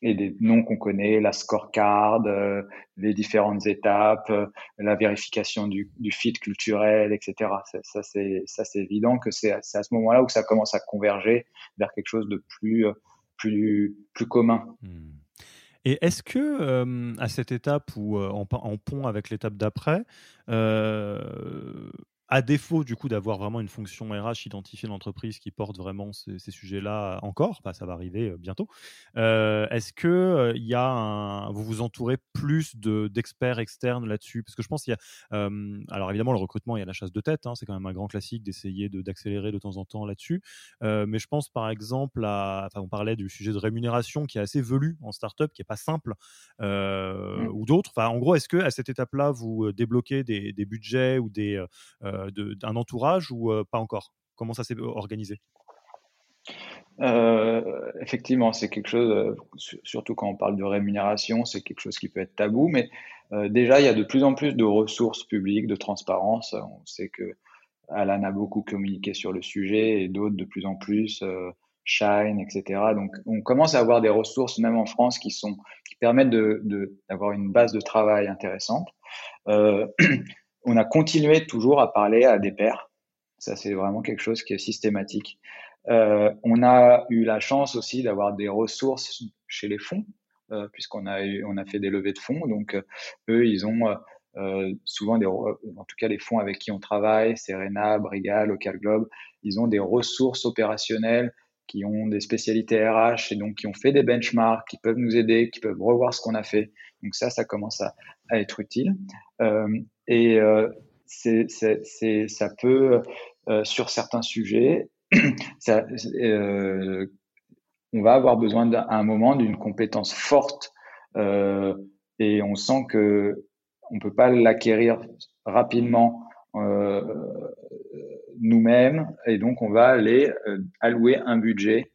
et des noms qu'on connaît, la scorecard, euh, les différentes étapes, euh, la vérification du, fit culturel, etc. Ça, c'est ça, c'est évident que c'est à ce moment-là où ça commence à converger vers quelque chose de plus euh, plus plus commun. Hmm. Et est-ce que à cette étape ou en, pont avec l'étape d'après, à défaut du coup d'avoir vraiment une fonction RH identifiée l'entreprise qui porte vraiment ces, sujets-là encore, bah, ça va arriver euh, bientôt. Euh, est-ce que euh, y a un, vous vous entourez plus de, d'experts externes là-dessus? Parce que je pense qu'il y a, alors évidemment le recrutement, il y a la chasse de tête, hein, c'est quand même un grand classique d'essayer de, d'accélérer de temps en temps là-dessus. mais je pense par exemple à, enfin on parlait du sujet de rémunération qui est assez velu en startup, qui est pas simple, mmh. ou d'autres. Enfin en gros, est-ce que à cette étape-là vous débloquez des, des budgets ou des d'un entourage ou euh, pas encore? Comment ça s'est organisé? Euh, effectivement, c'est quelque chose, surtout quand on parle de rémunération, c'est quelque chose qui peut être tabou, mais déjà, il y a de plus en plus de ressources publiques, de transparence. On sait que Alan a beaucoup communiqué sur le sujet et d'autres de plus en plus, Shine, etc. Donc, on commence à avoir des ressources, même en France, qui, sont, qui permettent d'avoir une base de travail intéressante. on a continué toujours à parler à des pairs. Ça, c'est vraiment quelque chose qui est systématique. Euh, on a eu la chance aussi d'avoir des ressources chez les fonds, euh, puisqu'on a, on a fait des levées de fonds. Donc, euh, eux, ils ont souvent des, en tout cas les fonds avec qui on travaille, Serena, Briga, Local Globe, ils ont des ressources opérationnelles qui ont des spécialités RH et donc qui ont fait des benchmarks, qui peuvent nous aider, qui peuvent revoir ce qu'on a fait. Donc ça, ça commence à, à être utile. Euh, et euh, ça peut, euh, sur certains sujets, on va avoir besoin à un moment d'une compétence forte et on sent que on peut pas l'acquérir rapidement nous-mêmes et donc on va aller allouer un budget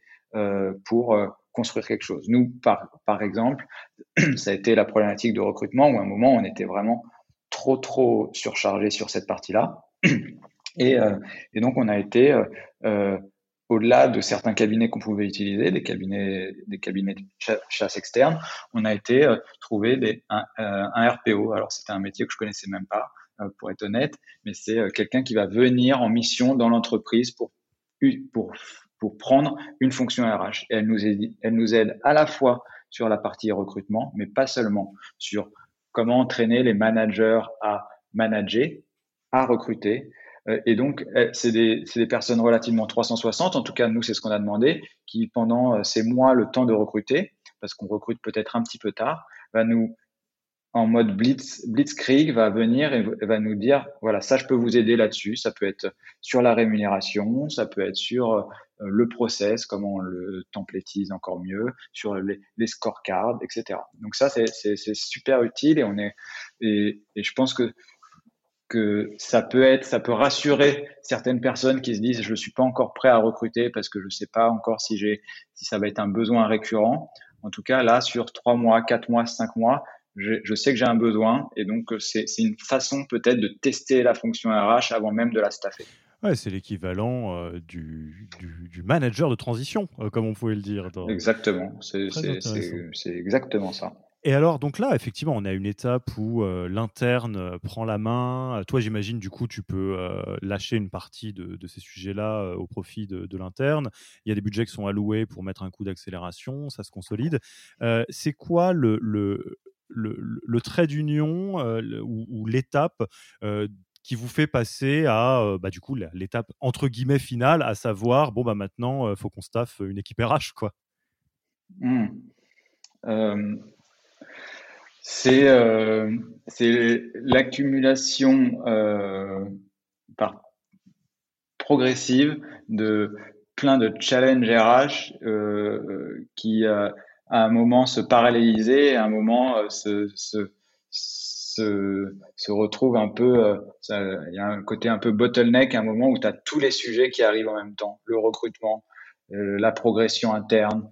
pour construire quelque chose. Nous, par, par exemple, ça a été la problématique de recrutement où à un moment on était vraiment trop trop surchargé sur cette partie-là. Et, euh, et, donc on a été euh, euh, au-delà de certains cabinets qu'on pouvait utiliser, des cabinets, des cabinets de chasse externe, on a été euh, trouver des, un, un, RPO. Alors c'était un métier que je connaissais même pas, pour être honnête, mais c'est quelqu'un qui va venir en mission dans l'entreprise pour, pour, pour prendre une fonction RH. Et elle nous, aide, elle nous aide à la fois sur la partie recrutement, mais pas seulement sur comment entraîner les managers à manager, à recruter. Euh, et donc, c'est des, des, personnes relativement 360, en tout cas, nous, c'est ce qu'on a demandé, qui, pendant euh, ces mois, le temps de recruter, parce qu'on recrute peut-être un petit peu tard, va nous en mode blitz, blitzkrieg va venir et va nous dire voilà ça je peux vous aider là-dessus. Ça peut être sur la rémunération ça peut être sur euh, le process comment on le templétise encore mieux sur les, scorecards etc donc ça c'est super utile et on est et, et, je pense que que ça peut être ça peut rassurer certaines personnes qui se disent je suis pas encore prêt à recruter parce que je sais pas encore si j'ai si ça va être un besoin récurrent. En tout cas là sur trois mois quatre mois cinq mois je, sais que j'ai un besoin et donc euh, c'est une façon peut-être de tester la fonction RH avant même de la staffer. Ouais, c'est l'équivalent euh, du, du, manager de transition, euh, comme on pouvait le dire. Exactement, c'est exactement ça. Et alors, donc là, effectivement, on a une étape où l'interne prend la main. Toi, j'imagine, du coup, tu peux lâcher une partie de, de ces sujets-là au profit de, de l'interne. Il y a des budgets qui sont alloués pour mettre un coup d'accélération, ça se consolide. c'est quoi le, le, le, trait d'union euh, ou, l'étape euh, qui vous fait passer à euh, bah, du coup l'étape entre guillemets finale, à savoir bon bah maintenant il faut qu'on staffe une équipe RH quoi. Mmh. c'est l'accumulation par progressive de plein de challenges RH qui à un moment se paralléliser, à un moment euh, se, se, se, se retrouve un peu, euh, il y a un côté un peu bottleneck, à un moment où tu as tous les sujets qui arrivent en même temps, le recrutement, euh, la progression interne,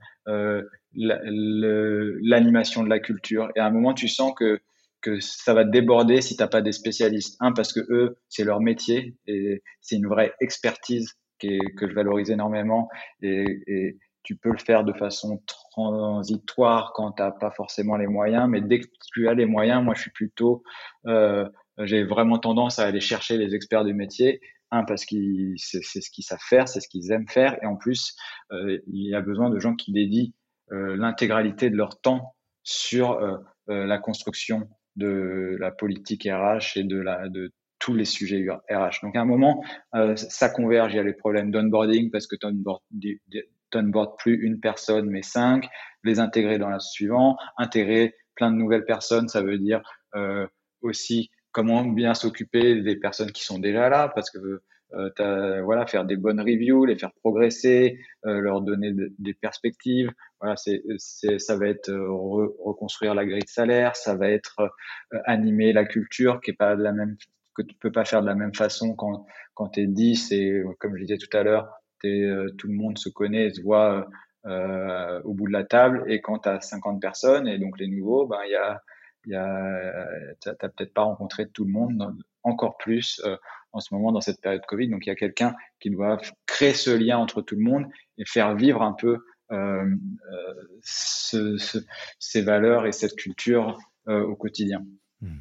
l'animation de la culture, et à un moment tu sens que que ça va déborder si t'as pas des spécialistes. Un, parce que eux, c'est leur métier et c'est une vraie expertise que je valorise énormément. Et, tu peux le faire de façon transitoire quand tu n'as pas forcément les moyens, mais dès que tu as les moyens, moi je suis plutôt, euh, j'ai vraiment tendance à aller chercher les experts du métier. Un, parce que c'est ce qu'ils savent faire, c'est ce qu'ils aiment faire, et en plus, euh, il y a besoin de gens qui dédient euh, l'intégralité de leur temps sur euh, euh, la construction de la politique RH et de, la, de tous les sujets RH. Donc à un moment, euh, ça converge. Il y a les problèmes d'onboarding parce que tu onboard plus une personne mais cinq, les intégrer dans la suivante, intégrer plein de nouvelles personnes, ça veut dire euh, aussi comment bien s'occuper des personnes qui sont déjà là, parce que euh, voilà, faire des bonnes reviews, les faire progresser, euh, leur donner des perspectives. Voilà, c'est, ça va être euh, reconstruire la grille de salaire, ça va être euh, animer la culture qui est pas de la même que tu peux pas faire de la même façon quand quand t'es 10 et comme je disais tout à l'heure, tout le monde se connaît, se voit euh, au bout de la table. Et quand tu as 50 personnes, et donc les nouveaux, ben, y a, y a, t'as peut-être pas rencontré tout le monde, encore plus euh, en ce moment dans cette période Covid. Donc il y a quelqu'un qui doit créer ce lien entre tout le monde et faire vivre un peu euh, ce, ce, ces valeurs et cette culture au quotidien. Mmh.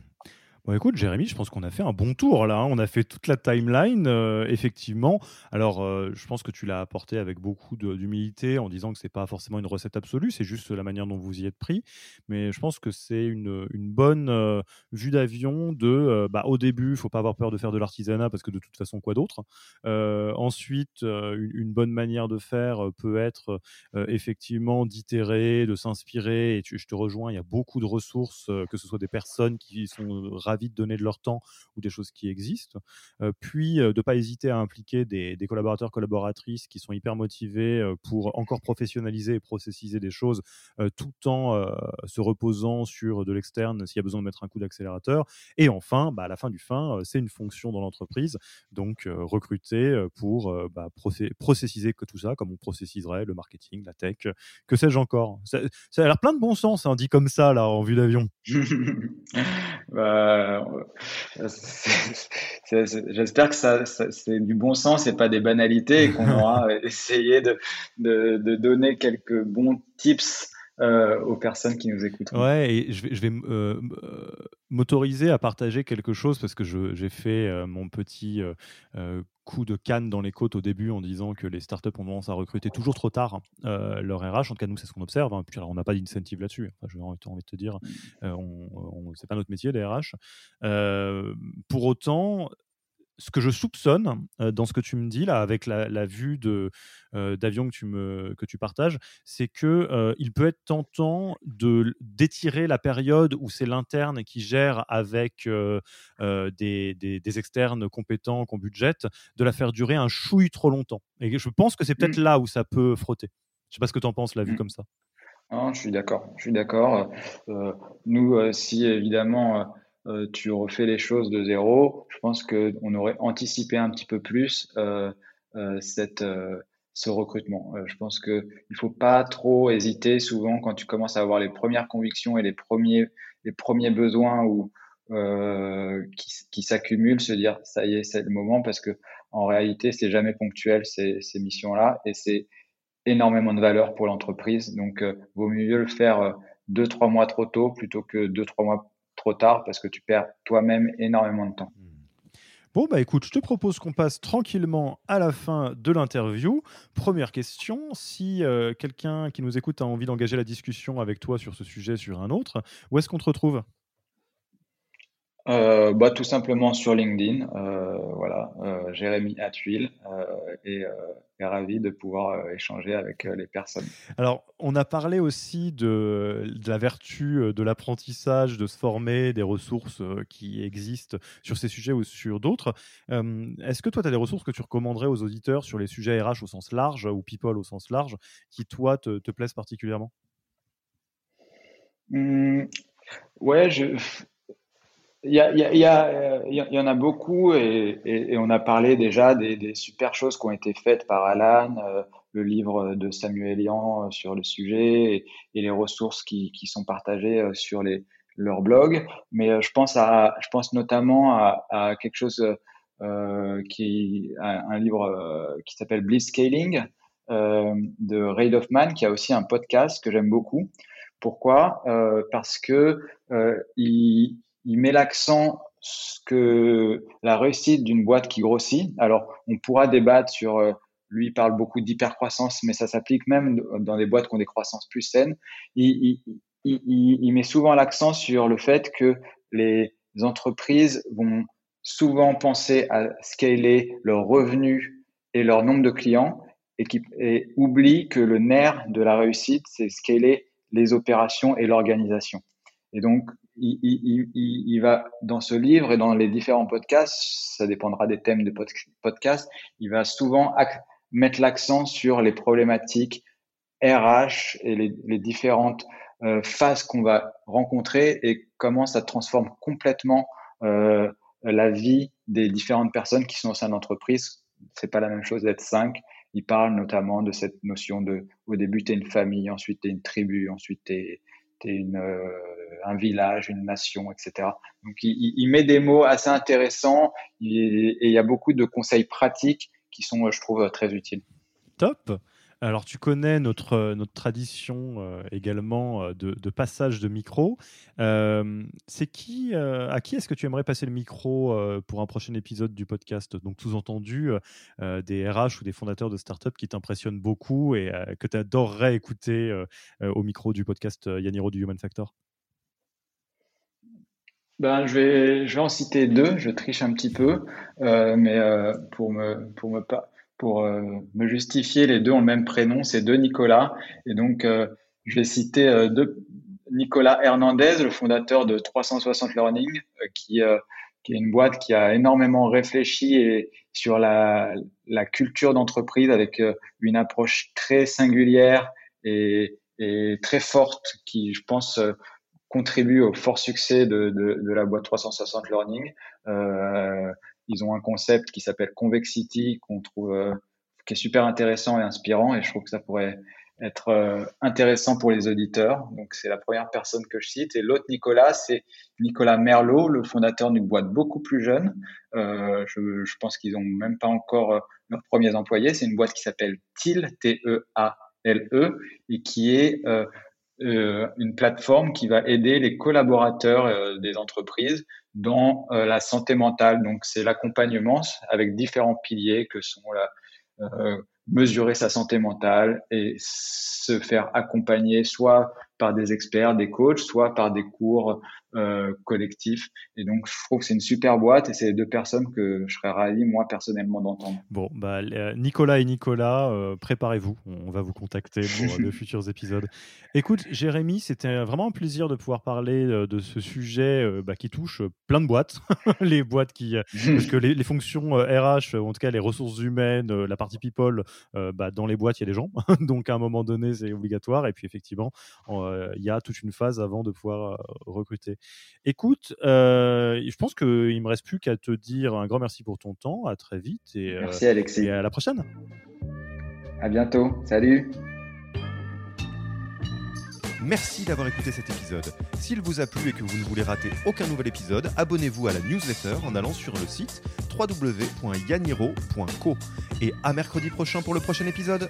Bon, écoute, Jérémy, je pense qu'on a fait un bon tour là. Hein. On a fait toute la timeline, euh, effectivement. Alors, euh, je pense que tu l'as apporté avec beaucoup d'humilité en disant que c'est pas forcément une recette absolue, c'est juste la manière dont vous y êtes pris. Mais je pense que c'est une, bonne euh, vue d'avion de, bah, au début, il faut pas avoir peur de faire de l'artisanat parce que de toute façon, quoi d'autre. ensuite, une, bonne manière de faire peut être effectivement d'itérer, de s'inspirer. Et je te rejoins, il y a beaucoup de ressources, que ce soit des personnes qui sont ravis de donner de leur temps ou des choses qui existent. Euh, puis, euh, de ne pas hésiter à impliquer des, collaborateurs, collaboratrices qui sont hyper motivés euh, pour encore professionnaliser et processiser des choses tout en se reposant sur de l'externe s'il y a besoin de mettre un coup d'accélérateur. Et enfin, bah, à la fin du fin, c'est une fonction dans l'entreprise. Donc, recruter pour bah, processiser tout ça, comme on processiserait le marketing, la tech, que sais-je encore. Ça, a l'air plein de bon sens, hein, dit comme ça, là, en vue d'avion. bah, j'espère que ça, c'est du bon sens et pas des banalités et qu'on aura essayé de, de, de, donner quelques bons tips euh, aux personnes qui nous écoutent. Ouais, et je vais, je vais euh, m'autoriser à partager quelque chose parce que j'ai fait euh, mon petit coup de canne dans les côtes au début en disant que les startups ont tendance à recruter toujours trop tard leur RH. En tout cas, nous, c'est ce qu'on observe. Hein. Puis, alors, on n'a pas d'incentive là-dessus. Enfin, J'ai envie de te dire, mmh. on, on c'est pas notre métier, les RH. pour autant, ce que je soupçonne euh, dans ce que tu me dis là, avec la, vue de euh, d'avion que tu me que tu partages, c'est que euh, il peut être tentant de d'étirer la période où c'est l'interne qui gère avec des, des, externes compétents qu'on budgète, de la faire durer un chouille trop longtemps. Et je pense que c'est peut-être mmh. là où ça peut frotter. Je sais pas ce que tu en penses, la vue mmh. comme ça. Non, je suis d'accord. Je suis d'accord. nous, si évidemment euh, tu refais les choses de zéro, je pense qu'on aurait anticipé un petit peu plus euh, euh, cette, ce recrutement. je pense qu'il ne faut pas trop hésiter souvent quand tu commences à avoir les premières convictions et les premiers, les premiers besoins ou, qui, qui s'accumulent, se dire ça y est, c'est le moment parce que en réalité, c'est jamais ponctuel ces, ces missions-là et c'est énormément de valeur pour l'entreprise. Donc, vaut mieux le faire deux, trois mois trop tôt plutôt que deux, trois mois trop tard parce que tu perds toi-même énormément de temps. Bon, bah écoute, je te propose qu'on passe tranquillement à la fin de l'interview. Première question, si euh, quelqu'un qui nous écoute a envie d'engager la discussion avec toi sur ce sujet, sur un autre, où est-ce qu'on te retrouve? Euh, bah, Tout simplement sur LinkedIn. Euh, voilà, euh, Jérémy Atuil et, est ravi de pouvoir échanger avec les personnes. Alors, on a parlé aussi de, de la vertu de l'apprentissage, de se former, des ressources qui existent sur ces sujets ou sur d'autres. Est-ce que toi, tu as des ressources que tu recommanderais aux auditeurs sur les sujets RH au sens large ou people au sens large qui, toi, te, te plaisent particulièrement? Mmh, Ouais, je, il y, a, il, y a, euh, il y, en a beaucoup et, on a parlé déjà des, super choses qui ont été faites par Alan, euh, le livre de Samuel Elian euh, sur le sujet et, les ressources qui, qui, sont partagées sur les, leur blog. Mais je pense, à, je pense notamment à, quelque chose euh, qui, un livre qui s'appelle Bliss Scaling euh, de Ray Hoffman, qui a aussi un podcast que j'aime beaucoup. Pourquoi? Parce que il il met l'accent que la réussite d'une boîte qui grossit. Alors, on pourra débattre sur, euh, lui, il parle beaucoup d'hypercroissance, mais ça s'applique même dans des boîtes qui ont des croissances plus saines. Il, met souvent l'accent sur le fait que les entreprises vont souvent penser à scaler leurs revenus et leur nombre de clients et, qui, et oublient que le nerf de la réussite, c'est scaler les opérations et l'organisation. Et donc, il, va dans ce livre et dans les différents podcasts, ça dépendra des thèmes de podcast, il va souvent mettre l'accent sur les problématiques RH et les, les différentes euh, phases qu'on va rencontrer et comment ça transforme complètement euh, la vie des différentes personnes qui sont au sein de l'entreprise. C'est pas la même chose d'être cinq. Il parle notamment de cette notion de, au début, tu es une famille, ensuite tu es une tribu, ensuite tu es, euh, un village, une nation, etc. Donc il, met des mots assez intéressants et, il y a beaucoup de conseils pratiques qui sont, je trouve, très utiles. Top. Alors, tu connais notre, notre tradition euh, également euh, de, passage de micro. Euh, c'est qui, à qui est-ce que tu aimerais passer le micro pour un prochain épisode du podcast? Donc, sous-entendu, des RH ou des fondateurs de startups qui t'impressionnent beaucoup et que tu adorerais écouter au micro du podcast Yaniro du Human Factor? Ben, je vais, je vais en citer deux. Je triche un petit peu, euh, mais euh, pour me, pour me pour euh, me justifier, les deux ont le même prénom, c'est deux Nicolas. Et donc, je vais citer deux, Nicolas Hernandez, le fondateur de 360 Learning, qui, qui est une boîte qui a énormément réfléchi et, sur la, la culture d'entreprise avec une approche très singulière et, et très forte qui, je pense, contribue au fort succès de, de, de la boîte 360 Learning. Ils ont un concept qui s'appelle Convexity qu'on trouve euh, qui est super intéressant et inspirant et je trouve que ça pourrait être euh, intéressant pour les auditeurs. Donc, c'est la première personne que je cite. Et l'autre Nicolas, c'est Nicolas Merlot, le fondateur d'une boîte beaucoup plus jeune. Euh, je, pense qu'ils n'ont même pas encore leurs premiers employés. C'est une boîte qui s'appelle TIL, T-E-A-L-E, et qui est une plateforme qui va aider les collaborateurs euh, des entreprises dans la santé mentale. Donc, c'est l'accompagnement avec différents piliers que sont la mesurer sa santé mentale et se faire accompagner soit par des experts, des coachs, soit par des cours euh, collectifs. Et donc, je trouve que c'est une super boîte et c'est les deux personnes que je serais ravi, moi, personnellement, d'entendre. Bon, bah, euh, Nicolas et Nicolas, euh, préparez-vous. On va vous contacter pour de futurs épisodes. Écoute, Jérémy, c'était vraiment un plaisir de pouvoir parler de ce sujet bah, qui touche plein de boîtes. les boîtes qui. parce que les, les fonctions RH, en tout cas les ressources humaines, la partie people, bah, dans les boîtes, il y a des gens. donc, à un moment donné, c'est obligatoire. Et puis, effectivement, il y a toute une phase avant de pouvoir recruter. Écoute, euh, je pense qu'il ne me reste plus qu'à te dire un grand merci pour ton temps. À très vite. Et, merci Alexis. Et à la prochaine. À bientôt. Salut. Merci d'avoir écouté cet épisode. S'il vous a plu et que vous ne voulez rater aucun nouvel épisode, abonnez-vous à la newsletter en allant sur le site www.yaniro.co. Et à mercredi prochain pour le prochain épisode.